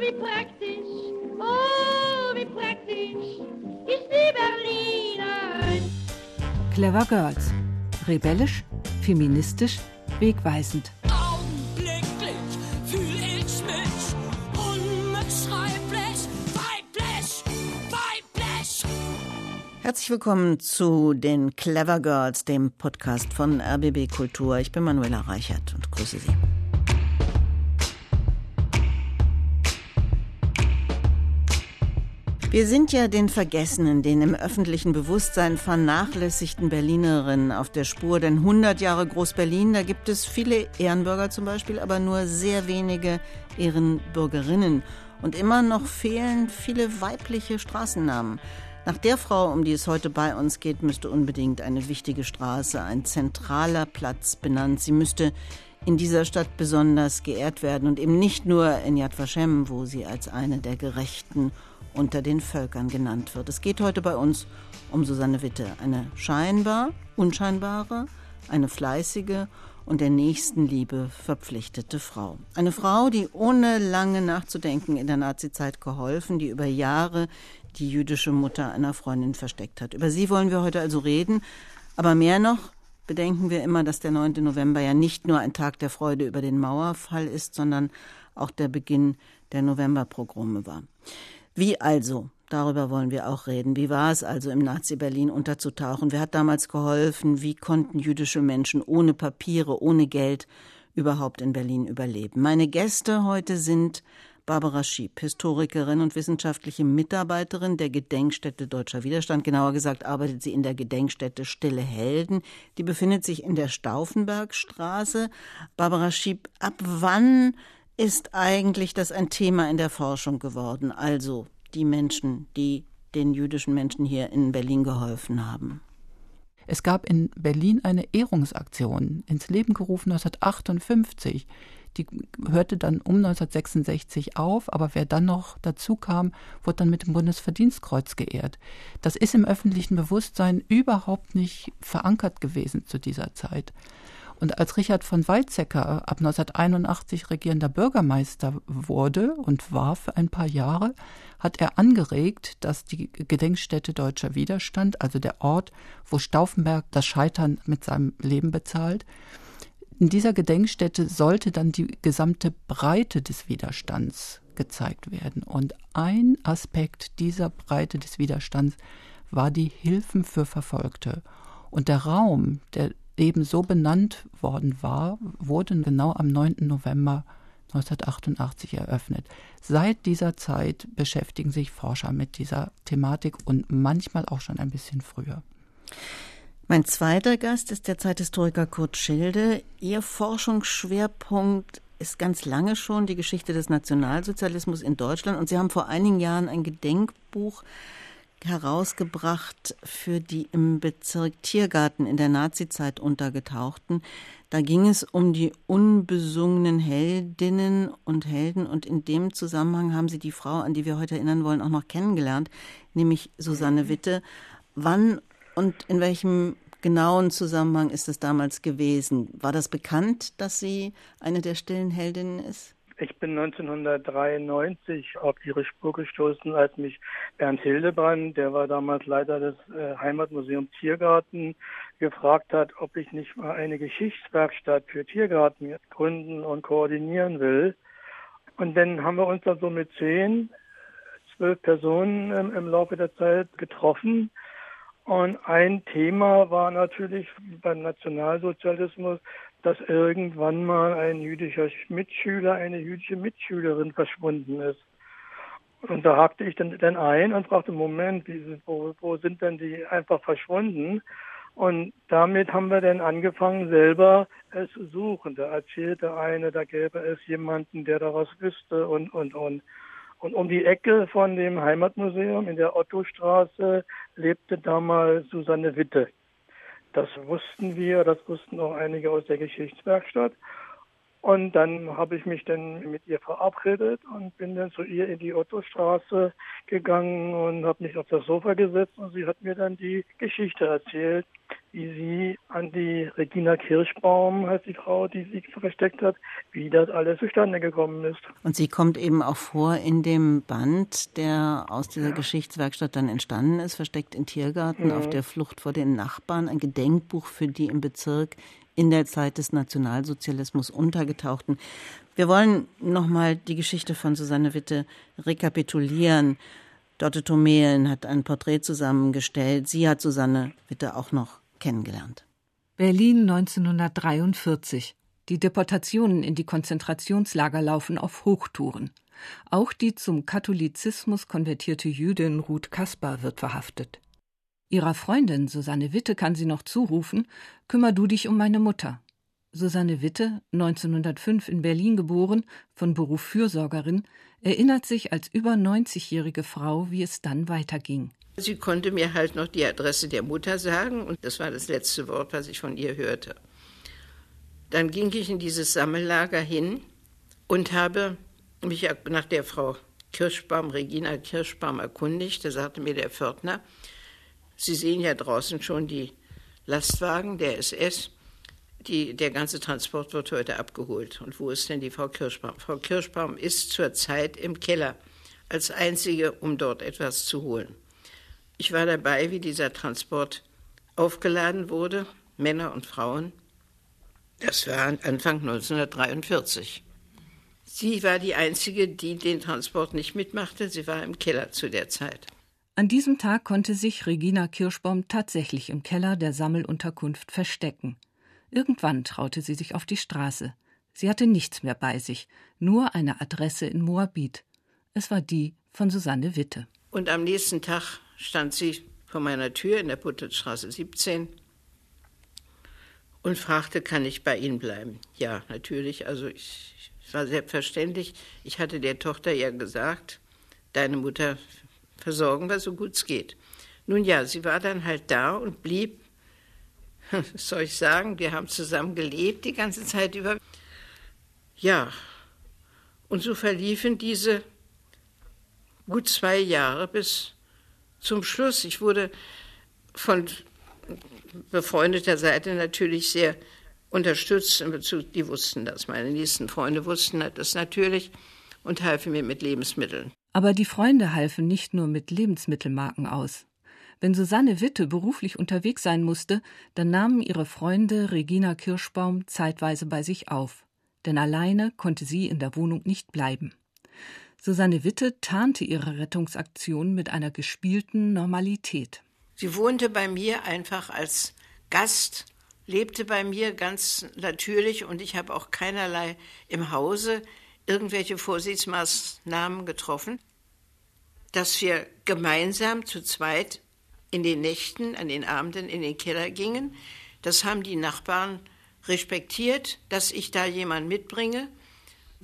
wie praktisch, oh, wie praktisch ist die Berlinerin. Clever Girls. Rebellisch, feministisch, wegweisend. Augenblicklich fühl ich mich unbeschreiblich weiblich, weiblich. Herzlich willkommen zu den Clever Girls, dem Podcast von RBB Kultur. Ich bin Manuela Reichert und grüße Sie. Wir sind ja den Vergessenen, den im öffentlichen Bewusstsein vernachlässigten Berlinerinnen auf der Spur. Denn 100 Jahre Groß-Berlin, da gibt es viele Ehrenbürger zum Beispiel, aber nur sehr wenige Ehrenbürgerinnen. Und immer noch fehlen viele weibliche Straßennamen. Nach der Frau, um die es heute bei uns geht, müsste unbedingt eine wichtige Straße, ein zentraler Platz benannt. Sie müsste in dieser Stadt besonders geehrt werden und eben nicht nur in Yad Vashem, wo sie als eine der gerechten unter den Völkern genannt wird. Es geht heute bei uns um Susanne Witte, eine scheinbar unscheinbare, eine fleißige und der Nächstenliebe verpflichtete Frau. Eine Frau, die ohne lange nachzudenken in der Nazizeit geholfen, die über Jahre die jüdische Mutter einer Freundin versteckt hat. Über sie wollen wir heute also reden, aber mehr noch bedenken wir immer, dass der 9. November ja nicht nur ein Tag der Freude über den Mauerfall ist, sondern auch der Beginn der Novemberprogramme war. Wie also? Darüber wollen wir auch reden. Wie war es also im Nazi-Berlin unterzutauchen? Wer hat damals geholfen? Wie konnten jüdische Menschen ohne Papiere, ohne Geld überhaupt in Berlin überleben? Meine Gäste heute sind Barbara Schieb, Historikerin und wissenschaftliche Mitarbeiterin der Gedenkstätte Deutscher Widerstand. Genauer gesagt arbeitet sie in der Gedenkstätte Stille Helden. Die befindet sich in der Stauffenbergstraße. Barbara Schieb, ab wann ist eigentlich das ein Thema in der Forschung geworden? Also die Menschen, die den jüdischen Menschen hier in Berlin geholfen haben. Es gab in Berlin eine Ehrungsaktion ins Leben gerufen 1958. Die hörte dann um 1966 auf, aber wer dann noch dazu kam, wurde dann mit dem Bundesverdienstkreuz geehrt. Das ist im öffentlichen Bewusstsein überhaupt nicht verankert gewesen zu dieser Zeit. Und als Richard von Weizsäcker ab 1981 regierender Bürgermeister wurde und war für ein paar Jahre, hat er angeregt, dass die Gedenkstätte Deutscher Widerstand, also der Ort, wo Stauffenberg das Scheitern mit seinem Leben bezahlt, in dieser Gedenkstätte sollte dann die gesamte Breite des Widerstands gezeigt werden. Und ein Aspekt dieser Breite des Widerstands war die Hilfen für Verfolgte. Und der Raum, der eben so benannt worden war, wurde genau am 9. November 1988 eröffnet. Seit dieser Zeit beschäftigen sich Forscher mit dieser Thematik und manchmal auch schon ein bisschen früher. Mein zweiter Gast ist der Zeithistoriker Kurt Schilde. Ihr Forschungsschwerpunkt ist ganz lange schon die Geschichte des Nationalsozialismus in Deutschland und Sie haben vor einigen Jahren ein Gedenkbuch herausgebracht für die im Bezirk Tiergarten in der Nazizeit untergetauchten. Da ging es um die unbesungenen Heldinnen und Helden und in dem Zusammenhang haben Sie die Frau, an die wir heute erinnern wollen, auch noch kennengelernt, nämlich Susanne Witte. Wann und in welchem genauen Zusammenhang ist es damals gewesen? War das bekannt, dass sie eine der stillen Heldinnen ist? Ich bin 1993 auf ihre Spur gestoßen, als mich Bernd Hildebrand, der war damals Leiter des äh, Heimatmuseums Tiergarten, gefragt hat, ob ich nicht mal eine Geschichtswerkstatt für Tiergarten gründen und koordinieren will. Und dann haben wir uns dann so mit zehn, zwölf Personen im, im Laufe der Zeit getroffen. Und ein Thema war natürlich beim Nationalsozialismus dass irgendwann mal ein jüdischer Mitschüler, eine jüdische Mitschülerin verschwunden ist. Und da hakte ich dann, dann ein und fragte, Moment, wo, wo sind denn die einfach verschwunden? Und damit haben wir dann angefangen, selber es zu suchen. Da erzählte eine, da gäbe es jemanden, der daraus wüsste und, und, und. Und um die Ecke von dem Heimatmuseum in der Ottostraße lebte damals Susanne Witte. Das wussten wir, das wussten auch einige aus der Geschichtswerkstatt. Und dann habe ich mich dann mit ihr verabredet und bin dann zu ihr in die Ottostraße gegangen und habe mich auf das Sofa gesetzt und sie hat mir dann die Geschichte erzählt, wie sie an die Regina Kirschbaum, heißt die Frau, die sie versteckt hat, wie das alles zustande gekommen ist. Und sie kommt eben auch vor in dem Band, der aus dieser ja. Geschichtswerkstatt dann entstanden ist, versteckt in Tiergarten, ja. auf der Flucht vor den Nachbarn, ein Gedenkbuch für die im Bezirk in der Zeit des Nationalsozialismus untergetauchten. Wir wollen nochmal die Geschichte von Susanne Witte rekapitulieren. Dorte Tomelen hat ein Porträt zusammengestellt. Sie hat Susanne Witte auch noch kennengelernt. Berlin 1943. Die Deportationen in die Konzentrationslager laufen auf Hochtouren. Auch die zum Katholizismus konvertierte Jüdin Ruth Kaspar wird verhaftet. Ihrer Freundin Susanne Witte kann sie noch zurufen: Kümmer du dich um meine Mutter. Susanne Witte, 1905 in Berlin geboren, von Beruf Fürsorgerin, erinnert sich als über 90-jährige Frau, wie es dann weiterging. Sie konnte mir halt noch die Adresse der Mutter sagen und das war das letzte Wort, was ich von ihr hörte. Dann ging ich in dieses Sammellager hin und habe mich nach der Frau Kirschbaum, Regina Kirschbaum, erkundigt. Da sagte mir der Pförtner, Sie sehen ja draußen schon die Lastwagen der SS. Die, der ganze Transport wird heute abgeholt. Und wo ist denn die Frau Kirschbaum? Frau Kirschbaum ist zurzeit im Keller als einzige, um dort etwas zu holen. Ich war dabei, wie dieser Transport aufgeladen wurde, Männer und Frauen. Das war Anfang 1943. Sie war die Einzige, die den Transport nicht mitmachte. Sie war im Keller zu der Zeit. An diesem Tag konnte sich Regina Kirschbaum tatsächlich im Keller der Sammelunterkunft verstecken. Irgendwann traute sie sich auf die Straße. Sie hatte nichts mehr bei sich, nur eine Adresse in Moabit. Es war die von Susanne Witte. Und am nächsten Tag stand sie vor meiner Tür in der Butterstraße 17 und fragte, kann ich bei Ihnen bleiben? Ja, natürlich. Also ich, es war selbstverständlich. Ich hatte der Tochter ja gesagt, deine Mutter versorgen wir so gut es geht. Nun ja, sie war dann halt da und blieb, soll ich sagen, wir haben zusammen gelebt die ganze Zeit über. Ja, und so verliefen diese gut zwei Jahre bis zum Schluss. Ich wurde von befreundeter Seite natürlich sehr unterstützt in Bezug, die wussten das, meine nächsten Freunde wussten das natürlich und halfen mir mit Lebensmitteln. Aber die Freunde halfen nicht nur mit Lebensmittelmarken aus. Wenn Susanne Witte beruflich unterwegs sein musste, dann nahmen ihre Freunde Regina Kirschbaum zeitweise bei sich auf. Denn alleine konnte sie in der Wohnung nicht bleiben. Susanne Witte tarnte ihre Rettungsaktion mit einer gespielten Normalität. Sie wohnte bei mir einfach als Gast, lebte bei mir ganz natürlich und ich habe auch keinerlei im Hause irgendwelche Vorsichtsmaßnahmen getroffen, dass wir gemeinsam zu zweit in den Nächten, an den Abenden in den Keller gingen. Das haben die Nachbarn respektiert, dass ich da jemanden mitbringe.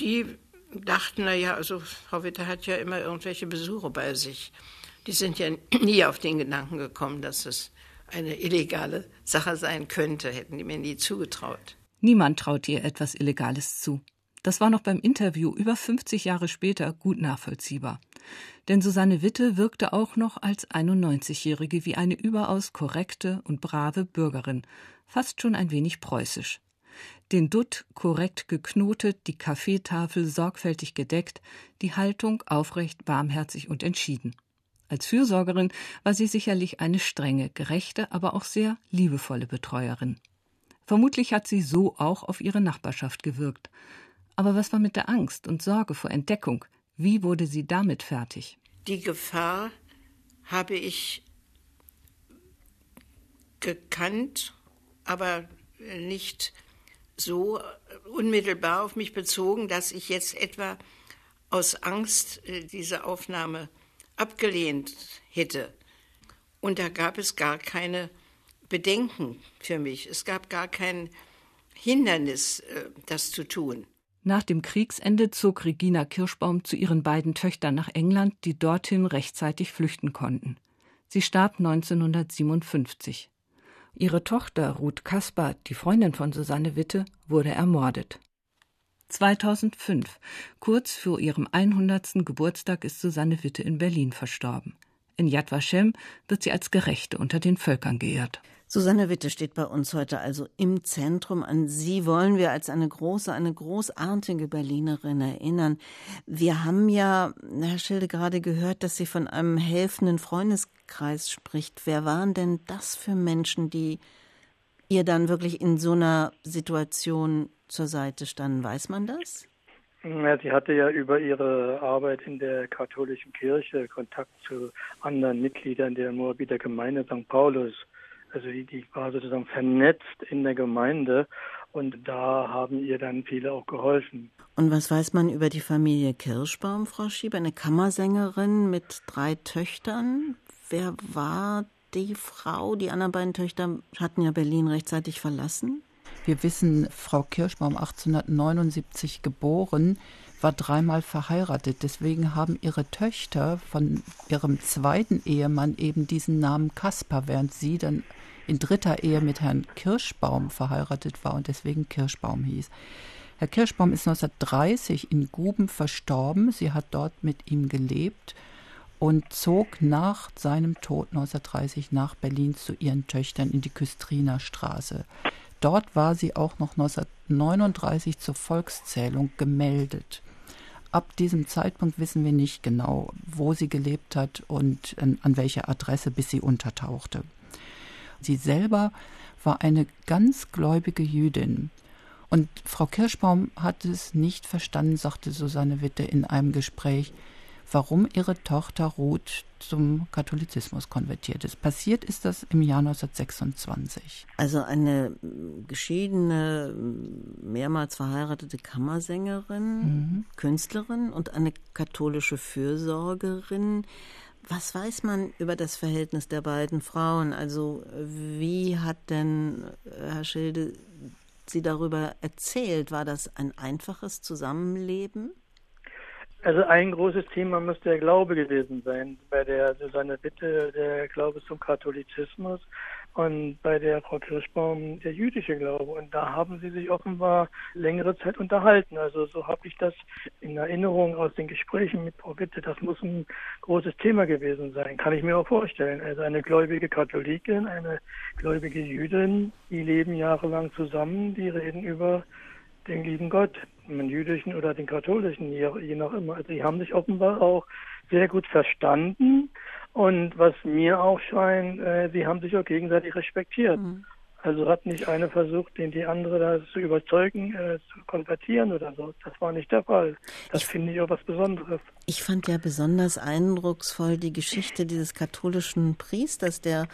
Die dachten, naja, also Frau Witte hat ja immer irgendwelche Besuche bei sich. Die sind ja nie auf den Gedanken gekommen, dass es eine illegale Sache sein könnte, hätten die mir nie zugetraut. Niemand traut ihr etwas Illegales zu. Das war noch beim Interview über 50 Jahre später gut nachvollziehbar. Denn Susanne Witte wirkte auch noch als 91-Jährige wie eine überaus korrekte und brave Bürgerin, fast schon ein wenig preußisch den Dutt korrekt geknotet, die Kaffeetafel sorgfältig gedeckt, die Haltung aufrecht, barmherzig und entschieden. Als Fürsorgerin war sie sicherlich eine strenge, gerechte, aber auch sehr liebevolle Betreuerin. Vermutlich hat sie so auch auf ihre Nachbarschaft gewirkt. Aber was war mit der Angst und Sorge vor Entdeckung? Wie wurde sie damit fertig? Die Gefahr habe ich gekannt, aber nicht so unmittelbar auf mich bezogen, dass ich jetzt etwa aus Angst äh, diese Aufnahme abgelehnt hätte. Und da gab es gar keine Bedenken für mich. Es gab gar kein Hindernis, äh, das zu tun. Nach dem Kriegsende zog Regina Kirschbaum zu ihren beiden Töchtern nach England, die dorthin rechtzeitig flüchten konnten. Sie starb 1957. Ihre Tochter Ruth Kaspar, die Freundin von Susanne Witte, wurde ermordet. 2005, kurz vor ihrem 100. Geburtstag, ist Susanne Witte in Berlin verstorben. In Yad Vashem wird sie als Gerechte unter den Völkern geehrt. Susanne Witte steht bei uns heute also im Zentrum. An Sie wollen wir als eine große, eine großartige Berlinerin erinnern. Wir haben ja, Herr Schilde, gerade gehört, dass sie von einem helfenden Freundeskreis spricht. Wer waren denn das für Menschen, die ihr dann wirklich in so einer Situation zur Seite standen? Weiß man das? Ja, sie hatte ja über ihre Arbeit in der katholischen Kirche Kontakt zu anderen Mitgliedern der Moabiter Gemeinde St. Paulus. Also die, die war sozusagen vernetzt in der Gemeinde und da haben ihr dann viele auch geholfen. Und was weiß man über die Familie Kirschbaum, Frau Schieber? Eine Kammersängerin mit drei Töchtern. Wer war die Frau? Die anderen beiden Töchter hatten ja Berlin rechtzeitig verlassen. Wir wissen, Frau Kirschbaum 1879 geboren, war dreimal verheiratet. Deswegen haben ihre Töchter von ihrem zweiten Ehemann eben diesen Namen Kaspar, während sie dann in dritter Ehe mit Herrn Kirschbaum verheiratet war und deswegen Kirschbaum hieß. Herr Kirschbaum ist 1930 in Guben verstorben. Sie hat dort mit ihm gelebt und zog nach seinem Tod 1930 nach Berlin zu ihren Töchtern in die Küstriner Straße. Dort war sie auch noch 1939 zur Volkszählung gemeldet. Ab diesem Zeitpunkt wissen wir nicht genau, wo sie gelebt hat und an welcher Adresse, bis sie untertauchte. Sie selber war eine ganz gläubige Jüdin. Und Frau Kirschbaum hat es nicht verstanden, sagte Susanne Witte in einem Gespräch, warum ihre Tochter Ruth zum Katholizismus konvertiert ist. Passiert ist das im Jahr 1926. Also eine geschiedene, mehrmals verheiratete Kammersängerin, mhm. Künstlerin und eine katholische Fürsorgerin. Was weiß man über das Verhältnis der beiden Frauen? Also wie hat denn Herr Schilde Sie darüber erzählt? War das ein einfaches Zusammenleben? Also ein großes Thema müsste der Glaube gewesen sein. Bei der Susanne Bitte der Glaube zum Katholizismus und bei der Frau Kirschbaum der jüdische Glaube. Und da haben sie sich offenbar längere Zeit unterhalten. Also so habe ich das in Erinnerung aus den Gesprächen mit Frau Bitte. Das muss ein großes Thema gewesen sein, kann ich mir auch vorstellen. Also eine gläubige Katholikin, eine gläubige Jüdin, die leben jahrelang zusammen, die reden über den lieben Gott den jüdischen oder den katholischen, je, je nach immer. Also die haben sich offenbar auch sehr gut verstanden und was mir auch scheint, äh, sie haben sich auch gegenseitig respektiert. Mhm. Also hat nicht eine versucht, den die andere da zu überzeugen, äh, zu konvertieren oder so. Das war nicht der Fall. Das finde ich auch was Besonderes. Ich fand ja besonders eindrucksvoll die Geschichte dieses katholischen Priesters, der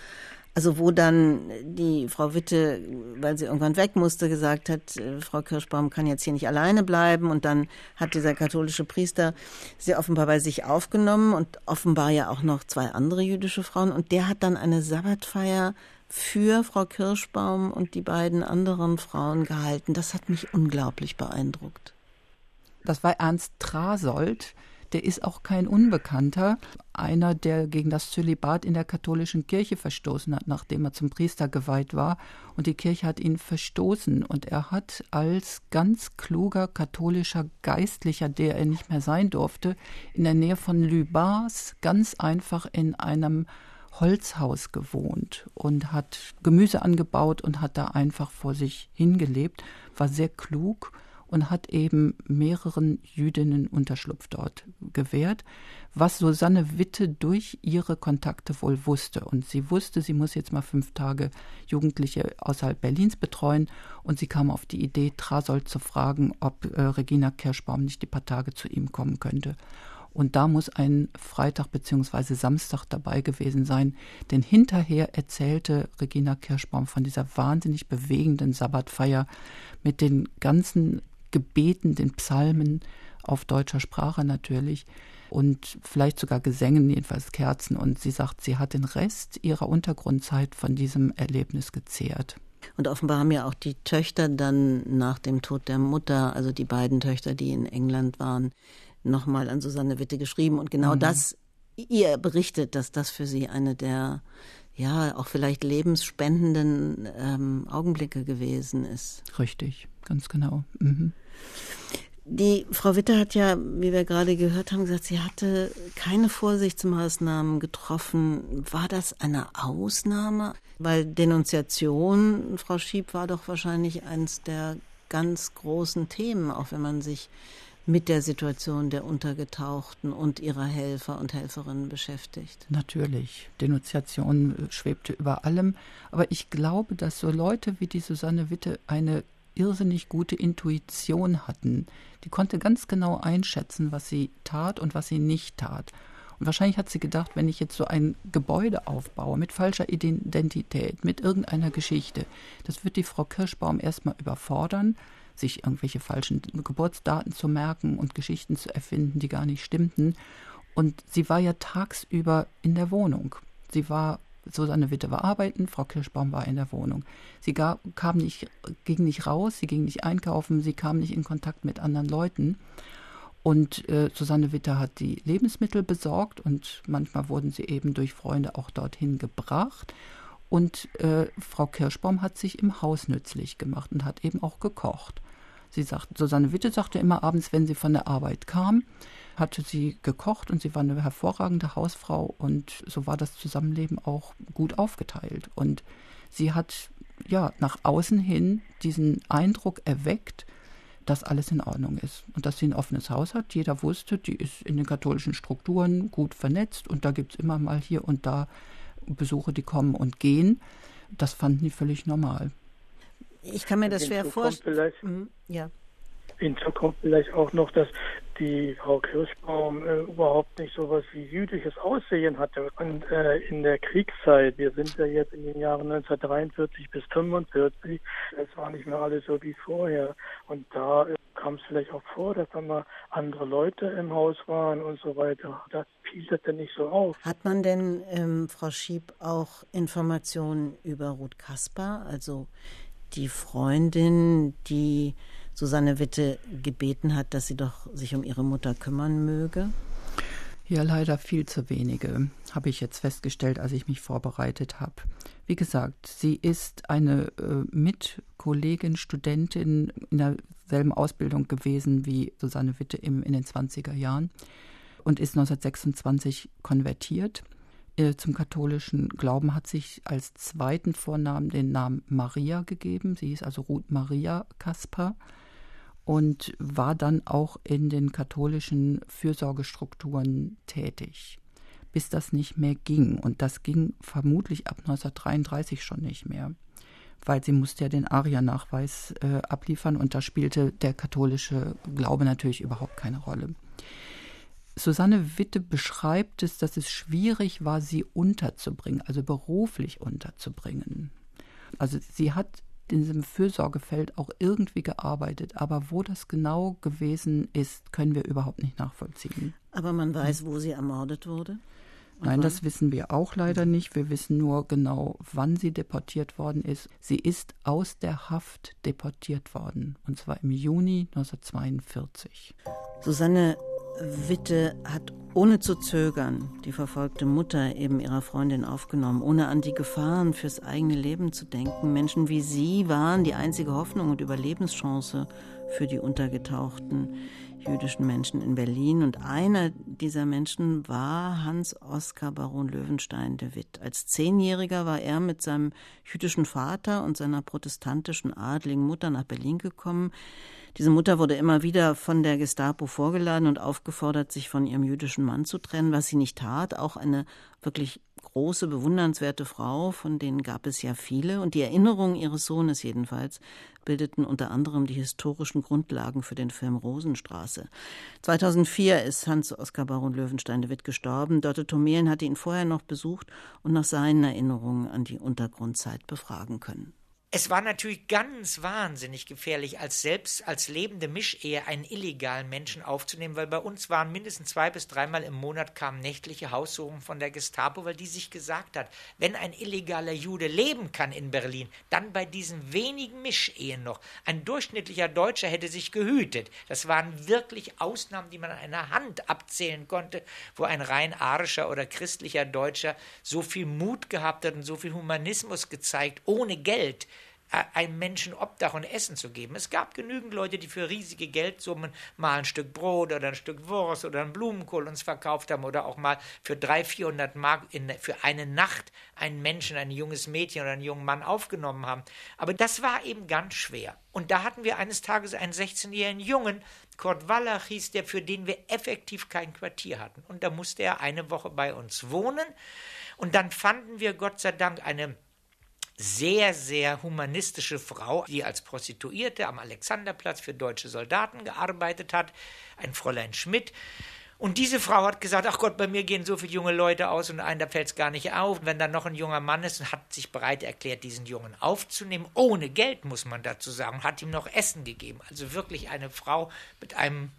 also wo dann die Frau Witte, weil sie irgendwann weg musste, gesagt hat, äh, Frau Kirschbaum kann jetzt hier nicht alleine bleiben. Und dann hat dieser katholische Priester sie offenbar bei sich aufgenommen und offenbar ja auch noch zwei andere jüdische Frauen. Und der hat dann eine Sabbatfeier für Frau Kirschbaum und die beiden anderen Frauen gehalten. Das hat mich unglaublich beeindruckt. Das war Ernst Trasold, der ist auch kein Unbekannter. Einer, der gegen das Zölibat in der katholischen Kirche verstoßen hat, nachdem er zum Priester geweiht war. Und die Kirche hat ihn verstoßen. Und er hat als ganz kluger katholischer Geistlicher, der er nicht mehr sein durfte, in der Nähe von Lübars ganz einfach in einem Holzhaus gewohnt und hat Gemüse angebaut und hat da einfach vor sich hingelebt, war sehr klug und hat eben mehreren Jüdinnen Unterschlupf dort gewährt, was Susanne Witte durch ihre Kontakte wohl wusste. Und sie wusste, sie muss jetzt mal fünf Tage Jugendliche außerhalb Berlins betreuen. Und sie kam auf die Idee, Trasold zu fragen, ob äh, Regina Kirschbaum nicht die paar Tage zu ihm kommen könnte. Und da muss ein Freitag bzw. Samstag dabei gewesen sein, denn hinterher erzählte Regina Kirschbaum von dieser wahnsinnig bewegenden Sabbatfeier mit den ganzen Gebeten, den Psalmen auf deutscher Sprache natürlich und vielleicht sogar Gesängen, jedenfalls Kerzen. Und sie sagt, sie hat den Rest ihrer Untergrundzeit von diesem Erlebnis gezehrt. Und offenbar haben ja auch die Töchter dann nach dem Tod der Mutter, also die beiden Töchter, die in England waren, nochmal an Susanne Witte geschrieben. Und genau mhm. das ihr berichtet, dass das für sie eine der ja auch vielleicht lebensspendenden ähm, Augenblicke gewesen ist. Richtig, ganz genau. Mhm. Die Frau Witte hat ja, wie wir gerade gehört haben, gesagt, sie hatte keine Vorsichtsmaßnahmen getroffen. War das eine Ausnahme? Weil Denunziation, Frau Schieb, war doch wahrscheinlich eines der ganz großen Themen, auch wenn man sich mit der Situation der Untergetauchten und ihrer Helfer und Helferinnen beschäftigt. Natürlich. Denunziation schwebte über allem. Aber ich glaube, dass so Leute wie die Susanne Witte eine irrsinnig gute Intuition hatten. Die konnte ganz genau einschätzen, was sie tat und was sie nicht tat. Und wahrscheinlich hat sie gedacht, wenn ich jetzt so ein Gebäude aufbaue mit falscher Identität, mit irgendeiner Geschichte, das wird die Frau Kirschbaum erstmal überfordern, sich irgendwelche falschen Geburtsdaten zu merken und Geschichten zu erfinden, die gar nicht stimmten. Und sie war ja tagsüber in der Wohnung. Sie war Susanne Witte war arbeiten, Frau Kirschbaum war in der Wohnung. Sie gar, kam nicht, ging nicht raus, sie ging nicht einkaufen, sie kam nicht in Kontakt mit anderen Leuten. Und äh, Susanne Witte hat die Lebensmittel besorgt und manchmal wurden sie eben durch Freunde auch dorthin gebracht. Und äh, Frau Kirschbaum hat sich im Haus nützlich gemacht und hat eben auch gekocht. Sie sagt, Susanne Witte sagte immer abends, wenn sie von der Arbeit kam, hatte sie gekocht und sie war eine hervorragende Hausfrau und so war das Zusammenleben auch gut aufgeteilt. Und sie hat ja nach außen hin diesen Eindruck erweckt, dass alles in Ordnung ist und dass sie ein offenes Haus hat. Jeder wusste, die ist in den katholischen Strukturen gut vernetzt und da gibt es immer mal hier und da Besuche, die kommen und gehen. Das fanden die völlig normal. Ich kann mir das schwer vorstellen. Mhm, ja. Hinzu kommt vielleicht auch noch, dass die Frau Kirschbaum äh, überhaupt nicht so was wie jüdisches Aussehen hatte. Und äh, in der Kriegszeit, wir sind ja jetzt in den Jahren 1943 bis 1945, es war nicht mehr alles so wie vorher. Und da äh, kam es vielleicht auch vor, dass da mal andere Leute im Haus waren und so weiter. Das fiel das denn nicht so auf. Hat man denn, ähm, Frau Schieb, auch Informationen über Ruth Kasper, also die Freundin, die Susanne Witte gebeten hat, dass sie doch sich um ihre Mutter kümmern möge? Ja, leider viel zu wenige, habe ich jetzt festgestellt, als ich mich vorbereitet habe. Wie gesagt, sie ist eine äh, Mitkollegin, Studentin in derselben Ausbildung gewesen wie Susanne Witte im, in den 20er Jahren und ist 1926 konvertiert äh, zum katholischen Glauben, hat sich als zweiten Vornamen den Namen Maria gegeben. Sie ist also Ruth Maria Kasper und war dann auch in den katholischen Fürsorgestrukturen tätig, bis das nicht mehr ging. Und das ging vermutlich ab 1933 schon nicht mehr, weil sie musste ja den Aria-Nachweis äh, abliefern und da spielte der katholische Glaube natürlich überhaupt keine Rolle. Susanne Witte beschreibt es, dass es schwierig war, sie unterzubringen, also beruflich unterzubringen. Also sie hat in diesem Fürsorgefeld auch irgendwie gearbeitet. Aber wo das genau gewesen ist, können wir überhaupt nicht nachvollziehen. Aber man weiß, wo sie ermordet wurde? Nein, wann? das wissen wir auch leider nicht. Wir wissen nur genau, wann sie deportiert worden ist. Sie ist aus der Haft deportiert worden, und zwar im Juni 1942. Susanne Witte hat ohne zu zögern die verfolgte Mutter eben ihrer Freundin aufgenommen, ohne an die Gefahren fürs eigene Leben zu denken. Menschen wie sie waren die einzige Hoffnung und Überlebenschance für die untergetauchten jüdischen Menschen in Berlin. Und einer dieser Menschen war Hans Oskar Baron Löwenstein de Witt. Als Zehnjähriger war er mit seinem jüdischen Vater und seiner protestantischen adligen Mutter nach Berlin gekommen. Diese Mutter wurde immer wieder von der Gestapo vorgeladen und aufgefordert, sich von ihrem jüdischen Mann zu trennen, was sie nicht tat. Auch eine wirklich große, bewundernswerte Frau, von denen gab es ja viele. Und die Erinnerungen ihres Sohnes jedenfalls bildeten unter anderem die historischen Grundlagen für den Film Rosenstraße. 2004 ist Hans-Oskar Baron Löwenstein de Witt gestorben. Dörte Tomelen hatte ihn vorher noch besucht und nach seinen Erinnerungen an die Untergrundzeit befragen können. Es war natürlich ganz wahnsinnig gefährlich, als selbst als lebende Mischehe einen illegalen Menschen aufzunehmen, weil bei uns waren mindestens zwei bis dreimal im Monat kamen nächtliche Haussuchungen von der Gestapo, weil die sich gesagt hat, wenn ein illegaler Jude leben kann in Berlin, dann bei diesen wenigen Mischehen noch. Ein durchschnittlicher Deutscher hätte sich gehütet. Das waren wirklich Ausnahmen, die man an einer Hand abzählen konnte, wo ein rein arischer oder christlicher Deutscher so viel Mut gehabt hat und so viel Humanismus gezeigt, ohne Geld einem Menschen Obdach und Essen zu geben. Es gab genügend Leute, die für riesige Geldsummen mal ein Stück Brot oder ein Stück Wurst oder einen Blumenkohl uns verkauft haben oder auch mal für 300, 400 Mark in, für eine Nacht einen Menschen, ein junges Mädchen oder einen jungen Mann aufgenommen haben. Aber das war eben ganz schwer. Und da hatten wir eines Tages einen 16-jährigen Jungen, Kurt Wallach hieß der, für den wir effektiv kein Quartier hatten. Und da musste er eine Woche bei uns wohnen. Und dann fanden wir Gott sei Dank eine sehr, sehr humanistische Frau, die als Prostituierte am Alexanderplatz für deutsche Soldaten gearbeitet hat, ein Fräulein Schmidt. Und diese Frau hat gesagt, ach Gott, bei mir gehen so viele junge Leute aus und einen, da fällt es gar nicht auf. Wenn da noch ein junger Mann ist und hat sich bereit erklärt, diesen Jungen aufzunehmen, ohne Geld, muss man dazu sagen, hat ihm noch Essen gegeben. Also wirklich eine Frau mit einem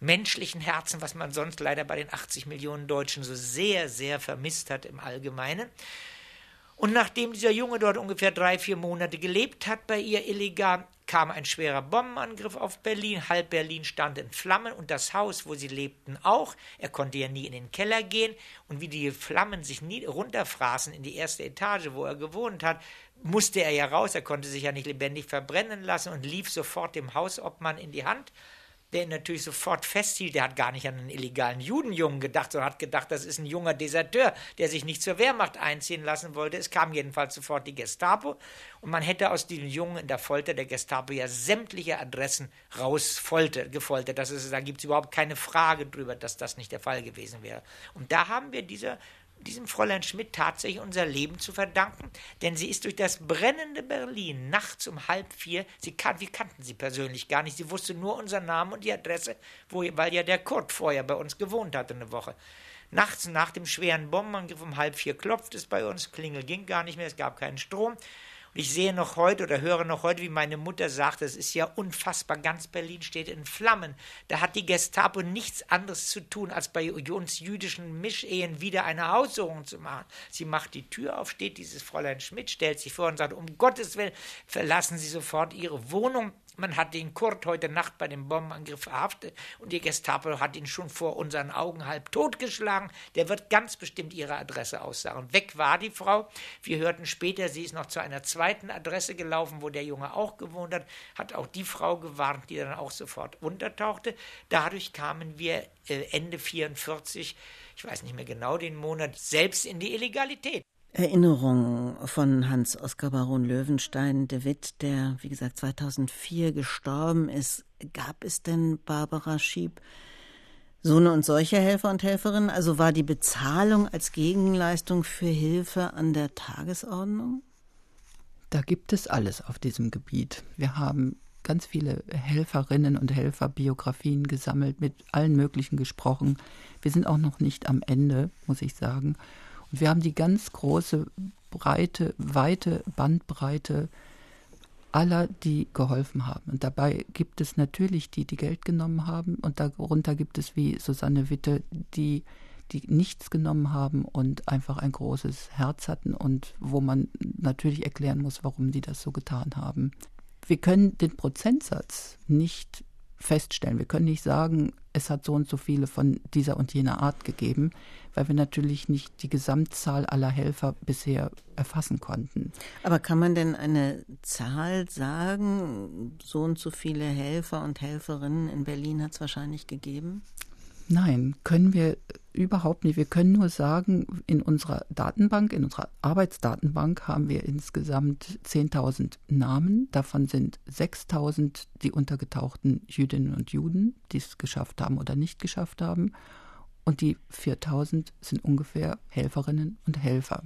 menschlichen Herzen, was man sonst leider bei den 80 Millionen Deutschen so sehr, sehr vermisst hat im Allgemeinen. Und nachdem dieser Junge dort ungefähr drei, vier Monate gelebt hat bei ihr illegal, kam ein schwerer Bombenangriff auf Berlin. Halb Berlin stand in Flammen und das Haus, wo sie lebten, auch. Er konnte ja nie in den Keller gehen. Und wie die Flammen sich nie runterfraßen in die erste Etage, wo er gewohnt hat, musste er ja raus. Er konnte sich ja nicht lebendig verbrennen lassen und lief sofort dem Hausobmann in die Hand der ihn natürlich sofort festhielt. Der hat gar nicht an einen illegalen Judenjungen gedacht, sondern hat gedacht, das ist ein junger Deserteur, der sich nicht zur Wehrmacht einziehen lassen wollte. Es kam jedenfalls sofort die Gestapo und man hätte aus diesem Jungen in der Folter der Gestapo ja sämtliche Adressen rausgefoltert. Das ist, da gibt es überhaupt keine Frage drüber, dass das nicht der Fall gewesen wäre. Und da haben wir dieser diesem Fräulein Schmidt tatsächlich unser Leben zu verdanken, denn sie ist durch das brennende Berlin nachts um halb vier, sie kan wir kannten sie persönlich gar nicht, sie wusste nur unseren Namen und die Adresse, wo, weil ja der Kurt vorher bei uns gewohnt hatte eine Woche. Nachts nach dem schweren Bombenangriff um halb vier klopft es bei uns, Klingel ging gar nicht mehr, es gab keinen Strom. Und ich sehe noch heute oder höre noch heute, wie meine Mutter sagt, es ist ja unfassbar, ganz Berlin steht in Flammen. Da hat die Gestapo nichts anderes zu tun, als bei uns jüdischen Mischehen wieder eine Haussuchung zu machen. Sie macht die Tür auf, steht dieses Fräulein Schmidt, stellt sich vor und sagt, um Gottes Willen, verlassen Sie sofort Ihre Wohnung. Man hat den Kurt heute Nacht bei dem Bombenangriff verhaftet und die Gestapo hat ihn schon vor unseren Augen halb totgeschlagen. Der wird ganz bestimmt ihre Adresse aussagen. Weg war die Frau. Wir hörten später, sie ist noch zu einer zweiten Adresse gelaufen, wo der Junge auch gewohnt hat, hat auch die Frau gewarnt, die dann auch sofort untertauchte. Dadurch kamen wir äh, Ende 44, ich weiß nicht mehr genau den Monat, selbst in die Illegalität. Erinnerung von Hans-Oskar Baron Löwenstein de Witt, der, wie gesagt, 2004 gestorben ist. Gab es denn Barbara Schieb so eine und solche Helfer und Helferinnen? Also war die Bezahlung als Gegenleistung für Hilfe an der Tagesordnung? Da gibt es alles auf diesem Gebiet. Wir haben ganz viele Helferinnen und Helferbiografien gesammelt, mit allen möglichen gesprochen. Wir sind auch noch nicht am Ende, muss ich sagen. Und wir haben die ganz große, breite, weite Bandbreite aller, die geholfen haben. Und dabei gibt es natürlich die, die Geld genommen haben. Und darunter gibt es wie Susanne Witte, die, die nichts genommen haben und einfach ein großes Herz hatten und wo man natürlich erklären muss, warum die das so getan haben. Wir können den Prozentsatz nicht feststellen. Wir können nicht sagen, es hat so und so viele von dieser und jener Art gegeben, weil wir natürlich nicht die Gesamtzahl aller Helfer bisher erfassen konnten. Aber kann man denn eine Zahl sagen? So und so viele Helfer und Helferinnen in Berlin hat es wahrscheinlich gegeben? Nein, können wir überhaupt nicht. Wir können nur sagen, in unserer Datenbank, in unserer Arbeitsdatenbank haben wir insgesamt 10.000 Namen. Davon sind 6.000 die untergetauchten Jüdinnen und Juden, die es geschafft haben oder nicht geschafft haben. Und die 4.000 sind ungefähr Helferinnen und Helfer.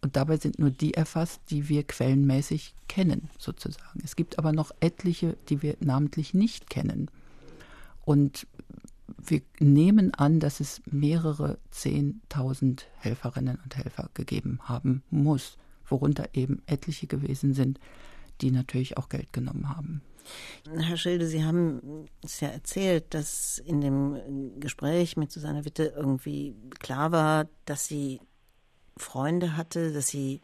Und dabei sind nur die erfasst, die wir quellenmäßig kennen, sozusagen. Es gibt aber noch etliche, die wir namentlich nicht kennen. Und wir nehmen an, dass es mehrere Zehntausend Helferinnen und Helfer gegeben haben muss, worunter eben etliche gewesen sind, die natürlich auch Geld genommen haben. Herr Schilde, Sie haben es ja erzählt, dass in dem Gespräch mit Susanne Witte irgendwie klar war, dass sie Freunde hatte, dass sie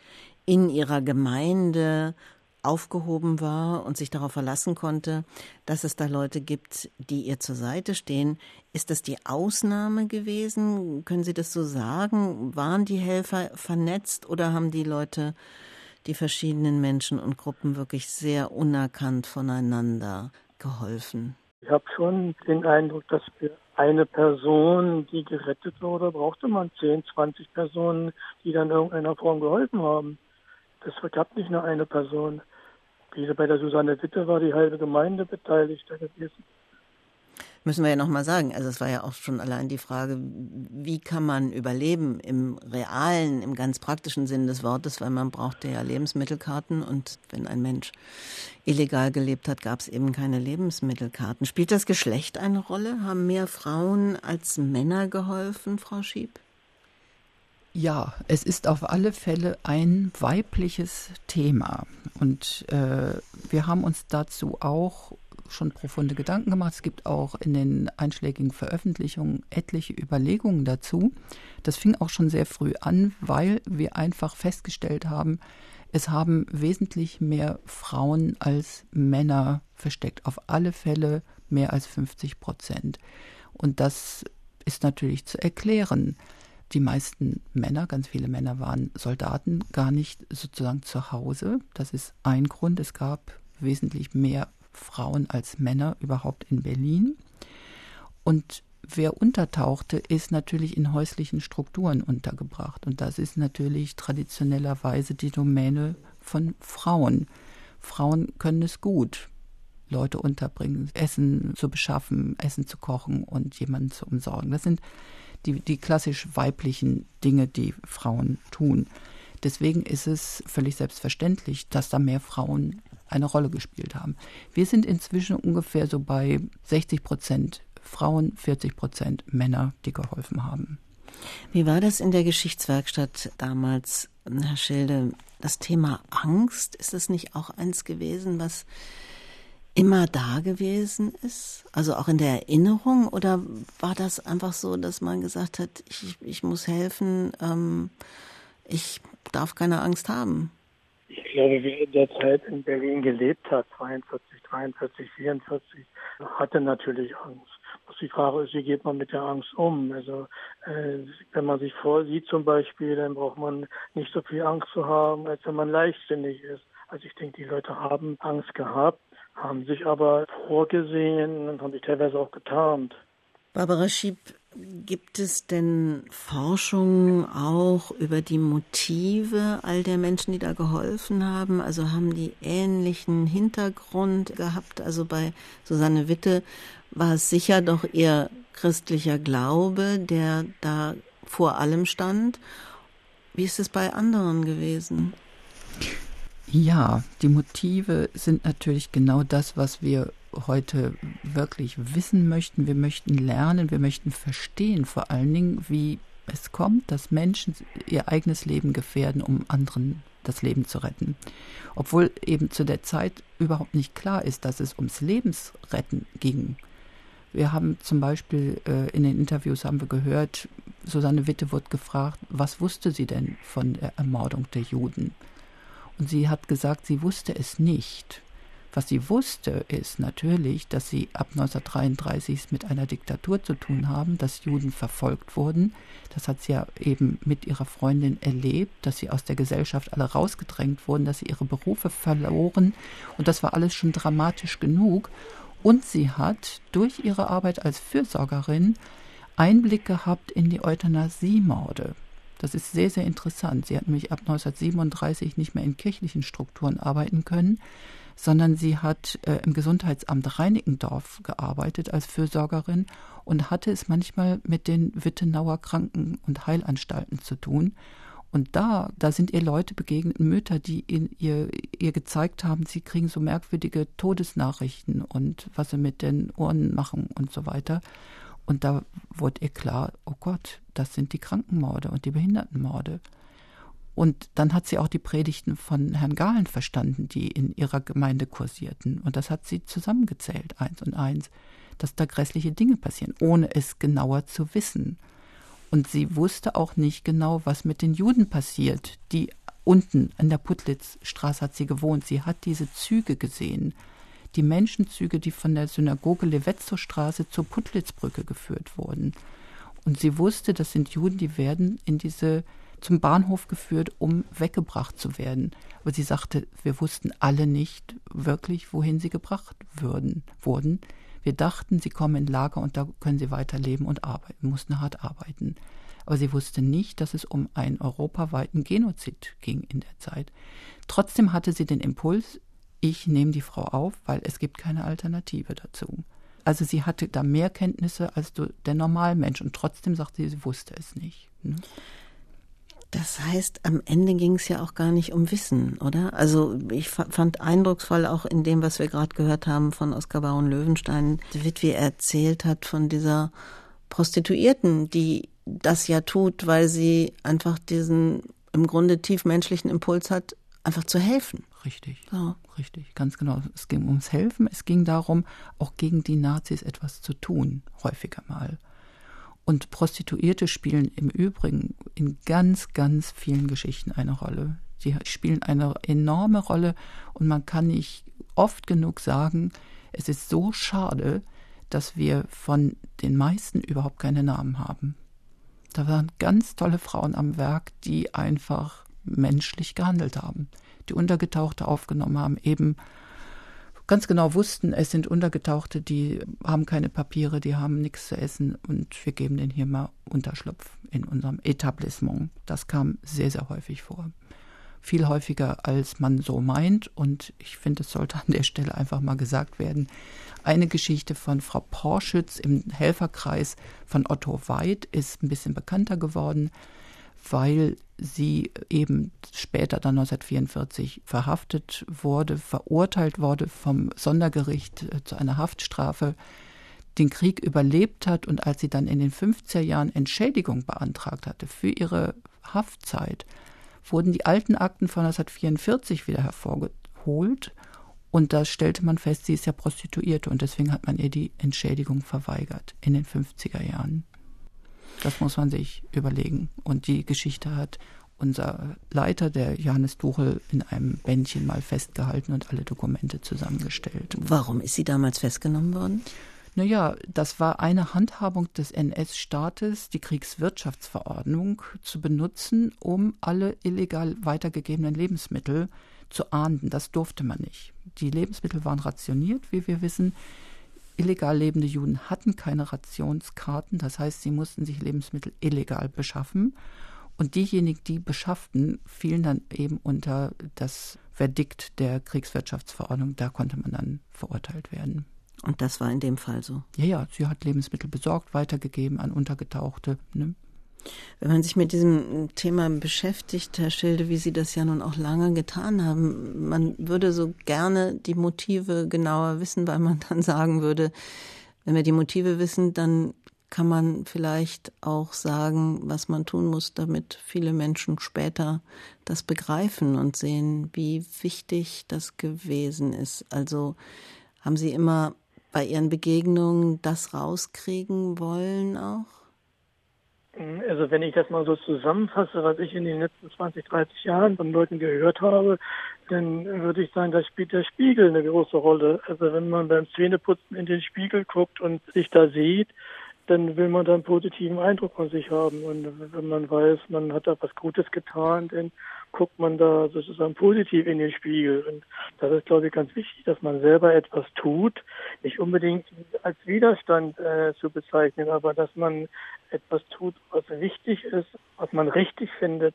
in ihrer Gemeinde aufgehoben war und sich darauf verlassen konnte, dass es da Leute gibt, die ihr zur Seite stehen. Ist das die Ausnahme gewesen? Können Sie das so sagen? Waren die Helfer vernetzt oder haben die Leute die verschiedenen Menschen und Gruppen wirklich sehr unerkannt voneinander geholfen. Ich habe schon den Eindruck, dass für eine Person, die gerettet wurde, brauchte man 10, 20 Personen, die dann irgendeiner Form geholfen haben. Das gab nicht nur eine Person. Wie bei der Susanne Witte war die halbe Gemeinde beteiligt gewesen müssen wir ja nochmal sagen, also es war ja auch schon allein die Frage, wie kann man überleben im realen, im ganz praktischen Sinn des Wortes, weil man brauchte ja Lebensmittelkarten und wenn ein Mensch illegal gelebt hat, gab es eben keine Lebensmittelkarten. Spielt das Geschlecht eine Rolle? Haben mehr Frauen als Männer geholfen, Frau Schieb? Ja, es ist auf alle Fälle ein weibliches Thema. Und äh, wir haben uns dazu auch schon profunde Gedanken gemacht. Es gibt auch in den einschlägigen Veröffentlichungen etliche Überlegungen dazu. Das fing auch schon sehr früh an, weil wir einfach festgestellt haben, es haben wesentlich mehr Frauen als Männer versteckt. Auf alle Fälle mehr als 50 Prozent. Und das ist natürlich zu erklären. Die meisten Männer, ganz viele Männer waren Soldaten, gar nicht sozusagen zu Hause. Das ist ein Grund. Es gab wesentlich mehr Frauen als Männer überhaupt in Berlin. Und wer untertauchte, ist natürlich in häuslichen Strukturen untergebracht. Und das ist natürlich traditionellerweise die Domäne von Frauen. Frauen können es gut, Leute unterbringen, Essen zu beschaffen, Essen zu kochen und jemanden zu umsorgen. Das sind die, die klassisch weiblichen Dinge, die Frauen tun. Deswegen ist es völlig selbstverständlich, dass da mehr Frauen eine Rolle gespielt haben. Wir sind inzwischen ungefähr so bei 60 Prozent Frauen, 40 Prozent Männer, die geholfen haben. Wie war das in der Geschichtswerkstatt damals, Herr Schilde? Das Thema Angst, ist das nicht auch eins gewesen, was immer da gewesen ist? Also auch in der Erinnerung? Oder war das einfach so, dass man gesagt hat, ich, ich muss helfen, ähm, ich darf keine Angst haben? Ich glaube, wer in der Zeit in Berlin gelebt hat, 42, 43, 44, hatte natürlich Angst. Die Frage ist, wie geht man mit der Angst um? Also äh, wenn man sich vorsieht zum Beispiel, dann braucht man nicht so viel Angst zu haben, als wenn man leichtsinnig ist. Also ich denke, die Leute haben Angst gehabt, haben sich aber vorgesehen und haben sich teilweise auch getarnt. Barbara Schieb, Gibt es denn Forschung auch über die Motive all der Menschen, die da geholfen haben? Also haben die ähnlichen Hintergrund gehabt? Also bei Susanne Witte war es sicher doch eher christlicher Glaube, der da vor allem stand. Wie ist es bei anderen gewesen? Ja, die Motive sind natürlich genau das, was wir heute wirklich wissen möchten. Wir möchten lernen, wir möchten verstehen vor allen Dingen, wie es kommt, dass Menschen ihr eigenes Leben gefährden, um anderen das Leben zu retten. Obwohl eben zu der Zeit überhaupt nicht klar ist, dass es ums Lebensretten ging. Wir haben zum Beispiel äh, in den Interviews haben wir gehört, Susanne Witte wird gefragt, was wusste sie denn von der Ermordung der Juden? Und sie hat gesagt, sie wusste es nicht. Was sie wusste, ist natürlich, dass sie ab 1933 mit einer Diktatur zu tun haben, dass Juden verfolgt wurden. Das hat sie ja eben mit ihrer Freundin erlebt, dass sie aus der Gesellschaft alle rausgedrängt wurden, dass sie ihre Berufe verloren. Und das war alles schon dramatisch genug. Und sie hat durch ihre Arbeit als Fürsorgerin Einblick gehabt in die Euthanasiemorde. Das ist sehr, sehr interessant. Sie hat nämlich ab 1937 nicht mehr in kirchlichen Strukturen arbeiten können, sondern sie hat äh, im Gesundheitsamt Reinickendorf gearbeitet als Fürsorgerin und hatte es manchmal mit den Wittenauer Kranken- und Heilanstalten zu tun. Und da, da sind ihr Leute begegnet, Mütter, die ihr, ihr gezeigt haben, sie kriegen so merkwürdige Todesnachrichten und was sie mit den Ohren machen und so weiter. Und da wurde ihr klar, oh Gott, das sind die Krankenmorde und die Behindertenmorde. Und dann hat sie auch die Predigten von Herrn Gahlen verstanden, die in ihrer Gemeinde kursierten. Und das hat sie zusammengezählt, eins und eins, dass da grässliche Dinge passieren, ohne es genauer zu wissen. Und sie wusste auch nicht genau, was mit den Juden passiert. Die unten an der Putlitzstraße hat sie gewohnt. Sie hat diese Züge gesehen. Die Menschenzüge, die von der Synagoge Levetzow-Straße zur Putlitzbrücke geführt wurden. Und sie wusste, das sind Juden, die werden in diese zum Bahnhof geführt, um weggebracht zu werden. Aber sie sagte, wir wussten alle nicht wirklich, wohin sie gebracht würden, wurden. Wir dachten, sie kommen in Lager und da können sie weiterleben und arbeiten, mussten hart arbeiten. Aber sie wusste nicht, dass es um einen europaweiten Genozid ging in der Zeit. Trotzdem hatte sie den Impuls, ich nehme die Frau auf, weil es gibt keine Alternative dazu. Also sie hatte da mehr Kenntnisse als der Normalmensch und trotzdem sagte sie, sie wusste es nicht. Ne? Das heißt, am Ende ging es ja auch gar nicht um Wissen, oder? Also ich fand eindrucksvoll auch in dem, was wir gerade gehört haben von Oskar Baron Löwenstein, wie er erzählt hat von dieser Prostituierten, die das ja tut, weil sie einfach diesen im Grunde tiefmenschlichen Impuls hat, einfach zu helfen. Richtig, ja. richtig, ganz genau. Es ging ums Helfen, es ging darum, auch gegen die Nazis etwas zu tun, häufiger mal. Und Prostituierte spielen im Übrigen in ganz, ganz vielen Geschichten eine Rolle. Sie spielen eine enorme Rolle und man kann nicht oft genug sagen, es ist so schade, dass wir von den meisten überhaupt keine Namen haben. Da waren ganz tolle Frauen am Werk, die einfach menschlich gehandelt haben, die Untergetauchte aufgenommen haben, eben ganz genau wussten, es sind Untergetauchte, die haben keine Papiere, die haben nichts zu essen und wir geben denen hier mal Unterschlupf in unserem Etablissement. Das kam sehr, sehr häufig vor. Viel häufiger, als man so meint. Und ich finde, es sollte an der Stelle einfach mal gesagt werden. Eine Geschichte von Frau Porschütz im Helferkreis von Otto Weid ist ein bisschen bekannter geworden weil sie eben später dann 1944 verhaftet wurde, verurteilt wurde vom Sondergericht äh, zu einer Haftstrafe, den Krieg überlebt hat und als sie dann in den 50er Jahren Entschädigung beantragt hatte für ihre Haftzeit, wurden die alten Akten von 1944 wieder hervorgeholt und da stellte man fest, sie ist ja Prostituierte und deswegen hat man ihr die Entschädigung verweigert in den 50er Jahren. Das muss man sich überlegen. Und die Geschichte hat unser Leiter, der Johannes Tuchel, in einem Bändchen mal festgehalten und alle Dokumente zusammengestellt. Warum ist sie damals festgenommen worden? Naja, das war eine Handhabung des NS-Staates, die Kriegswirtschaftsverordnung zu benutzen, um alle illegal weitergegebenen Lebensmittel zu ahnden. Das durfte man nicht. Die Lebensmittel waren rationiert, wie wir wissen illegal lebende Juden hatten keine Rationskarten, das heißt, sie mussten sich Lebensmittel illegal beschaffen. Und diejenigen, die beschafften, fielen dann eben unter das Verdikt der Kriegswirtschaftsverordnung. Da konnte man dann verurteilt werden. Und das war in dem Fall so? Ja, ja, sie hat Lebensmittel besorgt, weitergegeben an Untergetauchte. Ne? Wenn man sich mit diesem Thema beschäftigt, Herr Schilde, wie Sie das ja nun auch lange getan haben, man würde so gerne die Motive genauer wissen, weil man dann sagen würde, wenn wir die Motive wissen, dann kann man vielleicht auch sagen, was man tun muss, damit viele Menschen später das begreifen und sehen, wie wichtig das gewesen ist. Also haben Sie immer bei Ihren Begegnungen das rauskriegen wollen auch? Also wenn ich das mal so zusammenfasse, was ich in den letzten 20, 30 Jahren von Leuten gehört habe, dann würde ich sagen, da spielt der Spiegel eine große Rolle. Also wenn man beim Zähneputzen in den Spiegel guckt und sich da sieht, dann will man da einen positiven Eindruck von sich haben. Und wenn man weiß, man hat da was Gutes getan, dann guckt man da sozusagen positiv in den Spiegel. Und das ist, glaube ich, ganz wichtig, dass man selber etwas tut, nicht unbedingt als Widerstand äh, zu bezeichnen, aber dass man etwas tut, was wichtig ist, was man richtig findet.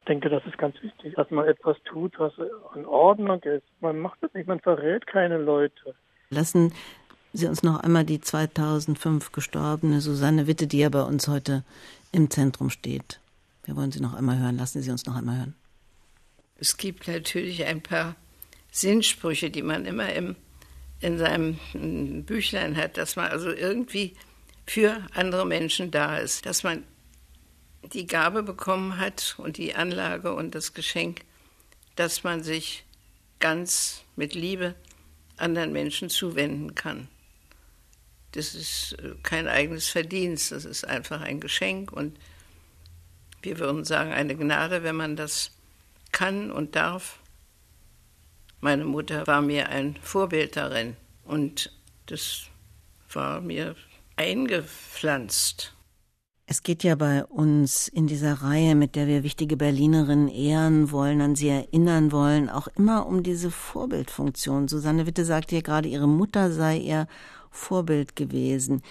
Ich denke, das ist ganz wichtig, dass man etwas tut, was in Ordnung ist. Man macht das nicht, man verrät keine Leute. Lassen Sie uns noch einmal die 2005 gestorbene Susanne Witte, die ja bei uns heute im Zentrum steht. Wir wollen Sie noch einmal hören. Lassen Sie uns noch einmal hören. Es gibt natürlich ein paar Sinnsprüche, die man immer im, in seinem Büchlein hat, dass man also irgendwie für andere Menschen da ist, dass man die Gabe bekommen hat und die Anlage und das Geschenk, dass man sich ganz mit Liebe anderen Menschen zuwenden kann. Das ist äh, kein eigenes Verdienst, das ist einfach ein Geschenk und wir würden sagen eine Gnade, wenn man das kann und darf. Meine Mutter war mir ein Vorbild darin und das war mir eingepflanzt. Es geht ja bei uns in dieser Reihe, mit der wir wichtige Berlinerinnen ehren wollen, an sie erinnern wollen, auch immer um diese Vorbildfunktion. Susanne Witte sagte ja gerade, ihre Mutter sei ihr Vorbild gewesen.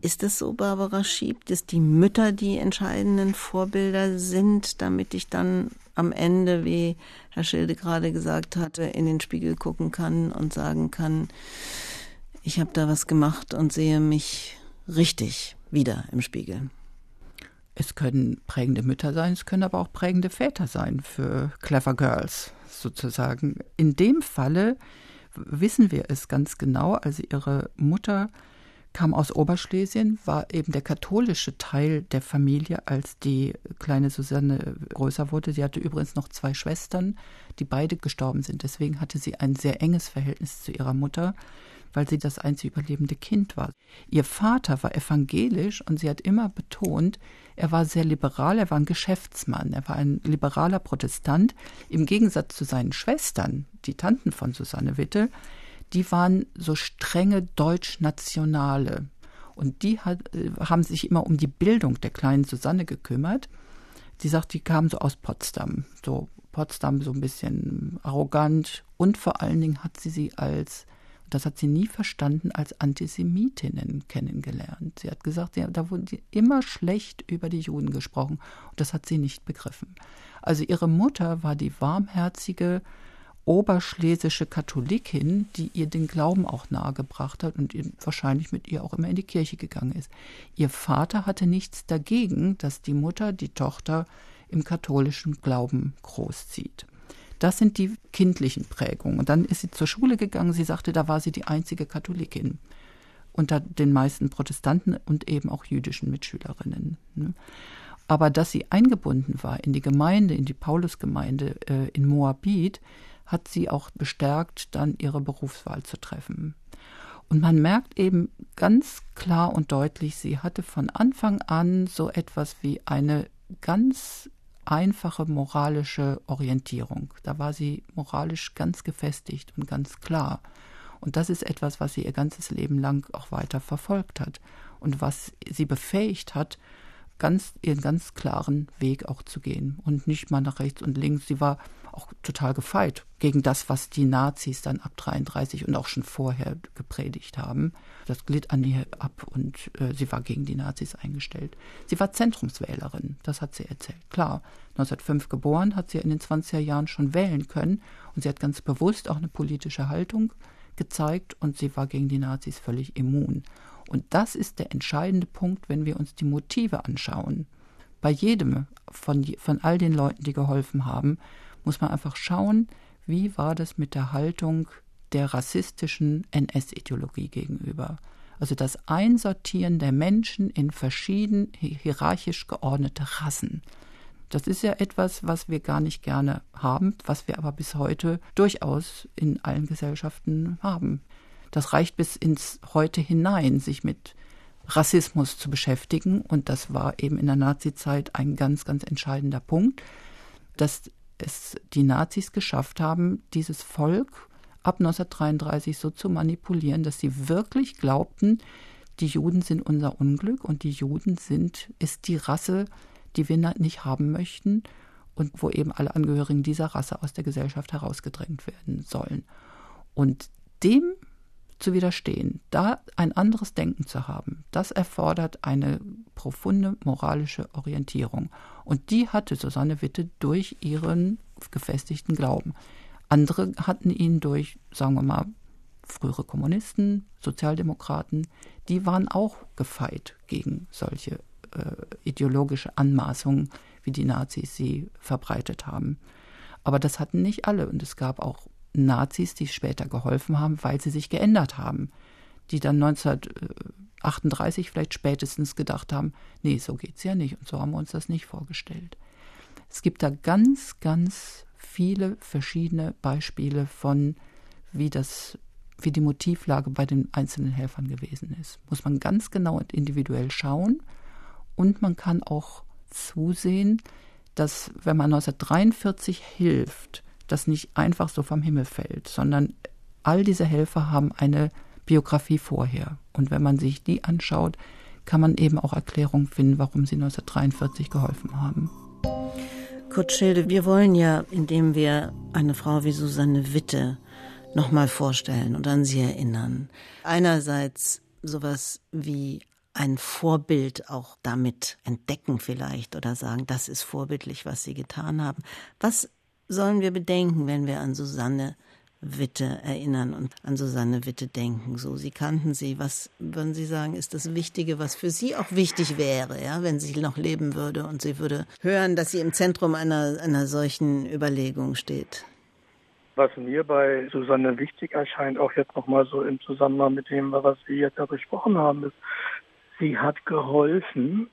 Ist es so, Barbara Schieb, dass die Mütter die entscheidenden Vorbilder sind, damit ich dann am Ende, wie Herr Schilde gerade gesagt hatte, in den Spiegel gucken kann und sagen kann, ich habe da was gemacht und sehe mich richtig wieder im Spiegel? Es können prägende Mütter sein, es können aber auch prägende Väter sein für Clever Girls sozusagen. In dem Falle wissen wir es ganz genau. Also ihre Mutter kam aus Oberschlesien, war eben der katholische Teil der Familie, als die kleine Susanne größer wurde. Sie hatte übrigens noch zwei Schwestern, die beide gestorben sind. Deswegen hatte sie ein sehr enges Verhältnis zu ihrer Mutter weil sie das einzig überlebende Kind war. Ihr Vater war evangelisch und sie hat immer betont, er war sehr liberal, er war ein Geschäftsmann, er war ein liberaler Protestant. Im Gegensatz zu seinen Schwestern, die Tanten von Susanne Witte, die waren so strenge Deutschnationale. Und die hat, äh, haben sich immer um die Bildung der kleinen Susanne gekümmert. Sie sagt, die kam so aus Potsdam, so Potsdam so ein bisschen arrogant und vor allen Dingen hat sie sie als das hat sie nie verstanden, als Antisemitinnen kennengelernt. Sie hat gesagt, ja, da wurde immer schlecht über die Juden gesprochen. Und das hat sie nicht begriffen. Also ihre Mutter war die warmherzige, oberschlesische Katholikin, die ihr den Glauben auch nahegebracht hat und wahrscheinlich mit ihr auch immer in die Kirche gegangen ist. Ihr Vater hatte nichts dagegen, dass die Mutter die Tochter im katholischen Glauben großzieht. Das sind die kindlichen Prägungen. Und dann ist sie zur Schule gegangen. Sie sagte, da war sie die einzige Katholikin unter den meisten Protestanten und eben auch jüdischen Mitschülerinnen. Ne? Aber dass sie eingebunden war in die Gemeinde, in die Paulusgemeinde äh, in Moabit, hat sie auch bestärkt, dann ihre Berufswahl zu treffen. Und man merkt eben ganz klar und deutlich, sie hatte von Anfang an so etwas wie eine ganz einfache moralische Orientierung. Da war sie moralisch ganz gefestigt und ganz klar. Und das ist etwas, was sie ihr ganzes Leben lang auch weiter verfolgt hat und was sie befähigt hat, ganz ihren ganz klaren Weg auch zu gehen und nicht mal nach rechts und links. Sie war auch total gefeit gegen das, was die Nazis dann ab 33 und auch schon vorher gepredigt haben. Das glitt an ihr ab und äh, sie war gegen die Nazis eingestellt. Sie war Zentrumswählerin, das hat sie erzählt. Klar, 1905 geboren, hat sie in den 20er Jahren schon wählen können und sie hat ganz bewusst auch eine politische Haltung gezeigt und sie war gegen die Nazis völlig immun. Und das ist der entscheidende Punkt, wenn wir uns die Motive anschauen. Bei jedem von, von all den Leuten, die geholfen haben, muss man einfach schauen, wie war das mit der Haltung der rassistischen NS-Ideologie gegenüber. Also das Einsortieren der Menschen in verschieden hierarchisch geordnete Rassen. Das ist ja etwas, was wir gar nicht gerne haben, was wir aber bis heute durchaus in allen Gesellschaften haben. Das reicht bis ins Heute hinein, sich mit Rassismus zu beschäftigen. Und das war eben in der Nazizeit ein ganz, ganz entscheidender Punkt, dass es die Nazis geschafft haben, dieses Volk ab 1933 so zu manipulieren, dass sie wirklich glaubten, die Juden sind unser Unglück und die Juden sind, ist die Rasse, die wir nicht haben möchten und wo eben alle Angehörigen dieser Rasse aus der Gesellschaft herausgedrängt werden sollen. Und dem zu widerstehen, da ein anderes Denken zu haben, das erfordert eine profunde moralische Orientierung. Und die hatte Susanne Witte durch ihren gefestigten Glauben. Andere hatten ihn durch, sagen wir mal, frühere Kommunisten, Sozialdemokraten, die waren auch gefeit gegen solche äh, ideologische Anmaßungen, wie die Nazis sie verbreitet haben. Aber das hatten nicht alle und es gab auch Nazis, die später geholfen haben, weil sie sich geändert haben, die dann 1938 vielleicht spätestens gedacht haben, nee, so geht's ja nicht und so haben wir uns das nicht vorgestellt. Es gibt da ganz, ganz viele verschiedene Beispiele von, wie das, wie die Motivlage bei den einzelnen Helfern gewesen ist. Muss man ganz genau und individuell schauen und man kann auch zusehen, dass wenn man 1943 hilft, das nicht einfach so vom Himmel fällt, sondern all diese Helfer haben eine Biografie vorher. Und wenn man sich die anschaut, kann man eben auch Erklärungen finden, warum sie 1943 geholfen haben. Kurt Schilde, wir wollen ja, indem wir eine Frau wie Susanne Witte nochmal vorstellen und an sie erinnern, einerseits sowas wie ein Vorbild auch damit entdecken vielleicht oder sagen, das ist vorbildlich, was sie getan haben. Was sollen wir bedenken, wenn wir an Susanne Witte erinnern und an Susanne Witte denken. So, Sie kannten sie. Was würden Sie sagen, ist das Wichtige, was für Sie auch wichtig wäre, ja, wenn sie noch leben würde und sie würde hören, dass sie im Zentrum einer, einer solchen Überlegung steht? Was mir bei Susanne wichtig erscheint, auch jetzt nochmal so im Zusammenhang mit dem, was wir jetzt da besprochen haben, ist, sie hat geholfen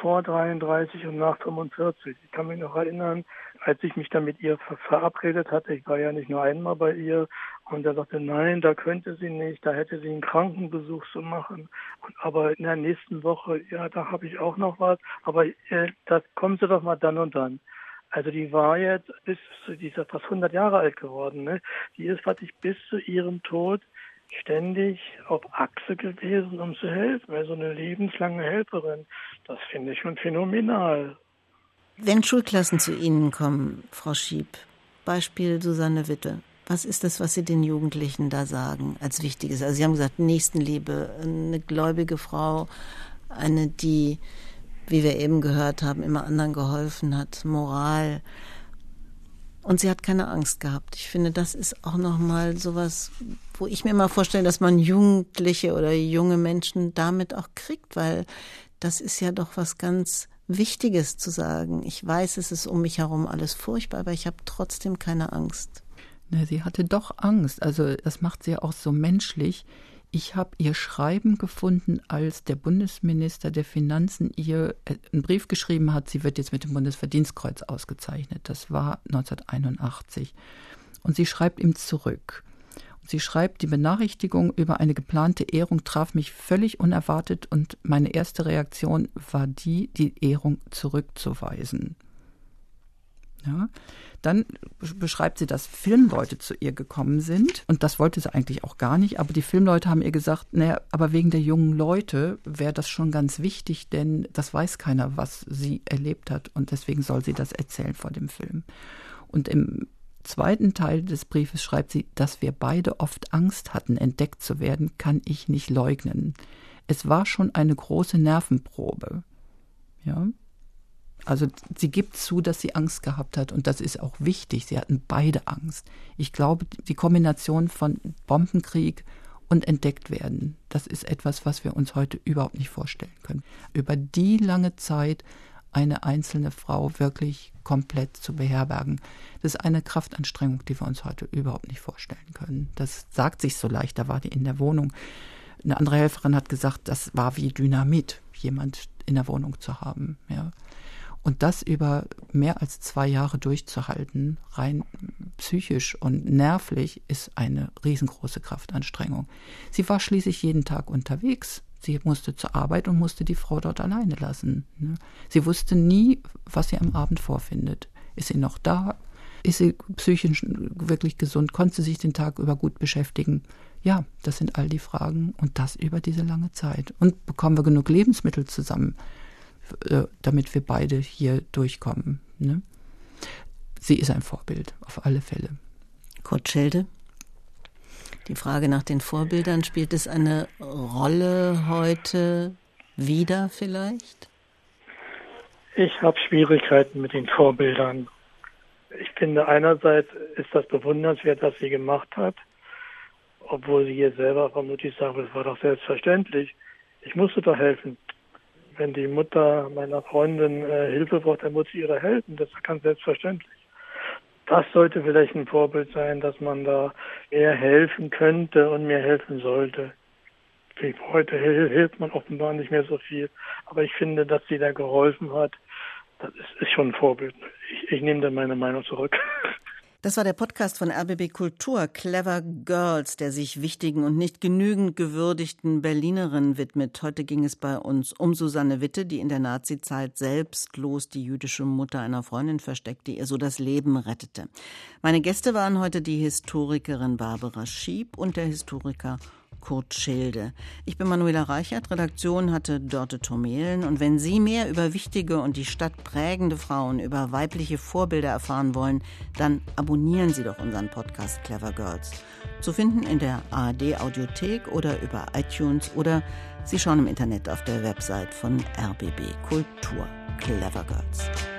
vor 33 und nach 45. Ich kann mich noch erinnern, als ich mich dann mit ihr verabredet hatte, ich war ja nicht nur einmal bei ihr, und er sagte, nein, da könnte sie nicht, da hätte sie einen Krankenbesuch zu machen. Und, aber in der nächsten Woche, ja, da habe ich auch noch was, aber äh, das kommen Sie doch mal dann und dann. Also die war jetzt bis zu dieser fast 100 Jahre alt geworden. Ne? Die ist praktisch bis zu ihrem Tod ständig auf Achse gewesen, um zu helfen. Also eine lebenslange Helferin. Das finde ich schon phänomenal. Wenn Schulklassen zu Ihnen kommen, Frau Schieb, Beispiel Susanne Witte, was ist das, was Sie den Jugendlichen da sagen als Wichtiges? Also Sie haben gesagt, Nächstenliebe, eine gläubige Frau, eine, die, wie wir eben gehört haben, immer anderen geholfen hat, Moral. Und sie hat keine Angst gehabt. Ich finde, das ist auch nochmal sowas, wo ich mir immer vorstelle, dass man Jugendliche oder junge Menschen damit auch kriegt, weil das ist ja doch was ganz Wichtiges zu sagen. Ich weiß, es ist um mich herum alles furchtbar, aber ich habe trotzdem keine Angst. Ne, sie hatte doch Angst. Also das macht sie ja auch so menschlich. Ich habe ihr Schreiben gefunden, als der Bundesminister der Finanzen ihr äh, einen Brief geschrieben hat, sie wird jetzt mit dem Bundesverdienstkreuz ausgezeichnet. Das war 1981. Und sie schreibt ihm zurück. Sie schreibt, die Benachrichtigung über eine geplante Ehrung traf mich völlig unerwartet und meine erste Reaktion war die, die Ehrung zurückzuweisen. Ja. Dann beschreibt sie, dass Filmleute zu ihr gekommen sind. Und das wollte sie eigentlich auch gar nicht. Aber die Filmleute haben ihr gesagt, naja, aber wegen der jungen Leute wäre das schon ganz wichtig, denn das weiß keiner, was sie erlebt hat. Und deswegen soll sie das erzählen vor dem Film. Und im zweiten Teil des Briefes schreibt sie, dass wir beide oft Angst hatten, entdeckt zu werden, kann ich nicht leugnen. Es war schon eine große Nervenprobe. Ja. Also sie gibt zu, dass sie Angst gehabt hat und das ist auch wichtig. Sie hatten beide Angst. Ich glaube, die Kombination von Bombenkrieg und entdeckt werden, das ist etwas, was wir uns heute überhaupt nicht vorstellen können. Über die lange Zeit eine einzelne Frau wirklich komplett zu beherbergen. Das ist eine Kraftanstrengung, die wir uns heute überhaupt nicht vorstellen können. Das sagt sich so leicht, da war die in der Wohnung. Eine andere Helferin hat gesagt, das war wie Dynamit, jemand in der Wohnung zu haben. Ja. Und das über mehr als zwei Jahre durchzuhalten, rein psychisch und nervlich, ist eine riesengroße Kraftanstrengung. Sie war schließlich jeden Tag unterwegs. Sie musste zur Arbeit und musste die Frau dort alleine lassen. Ne? Sie wusste nie, was sie am Abend vorfindet. Ist sie noch da? Ist sie psychisch wirklich gesund? Konnte sie sich den Tag über gut beschäftigen? Ja, das sind all die Fragen und das über diese lange Zeit. Und bekommen wir genug Lebensmittel zusammen, äh, damit wir beide hier durchkommen? Ne? Sie ist ein Vorbild, auf alle Fälle. Kurt Schelde? Die Frage nach den Vorbildern, spielt es eine Rolle heute wieder vielleicht? Ich habe Schwierigkeiten mit den Vorbildern. Ich finde einerseits ist das bewundernswert, was sie gemacht hat, obwohl sie hier selber vermutlich sagt, es war doch selbstverständlich. Ich musste doch helfen. Wenn die Mutter meiner Freundin äh, Hilfe braucht, dann muss sie ihre helfen. Das ist ganz selbstverständlich das sollte vielleicht ein Vorbild sein, dass man da mehr helfen könnte und mehr helfen sollte. Heute hilft man offenbar nicht mehr so viel, aber ich finde, dass sie da geholfen hat, das ist, ist schon ein Vorbild. Ich, ich nehme dann meine Meinung zurück. Das war der Podcast von RBB Kultur, Clever Girls, der sich wichtigen und nicht genügend gewürdigten Berlinerinnen widmet. Heute ging es bei uns um Susanne Witte, die in der Nazizeit selbstlos die jüdische Mutter einer Freundin versteckte, ihr so das Leben rettete. Meine Gäste waren heute die Historikerin Barbara Schieb und der Historiker Kurt Schilde. Ich bin Manuela Reichert, Redaktion hatte Dörte Tomelen. Und wenn Sie mehr über wichtige und die Stadt prägende Frauen, über weibliche Vorbilder erfahren wollen, dann abonnieren Sie doch unseren Podcast Clever Girls. Zu finden in der ARD Audiothek oder über iTunes oder Sie schauen im Internet auf der Website von RBB Kultur. Clever Girls.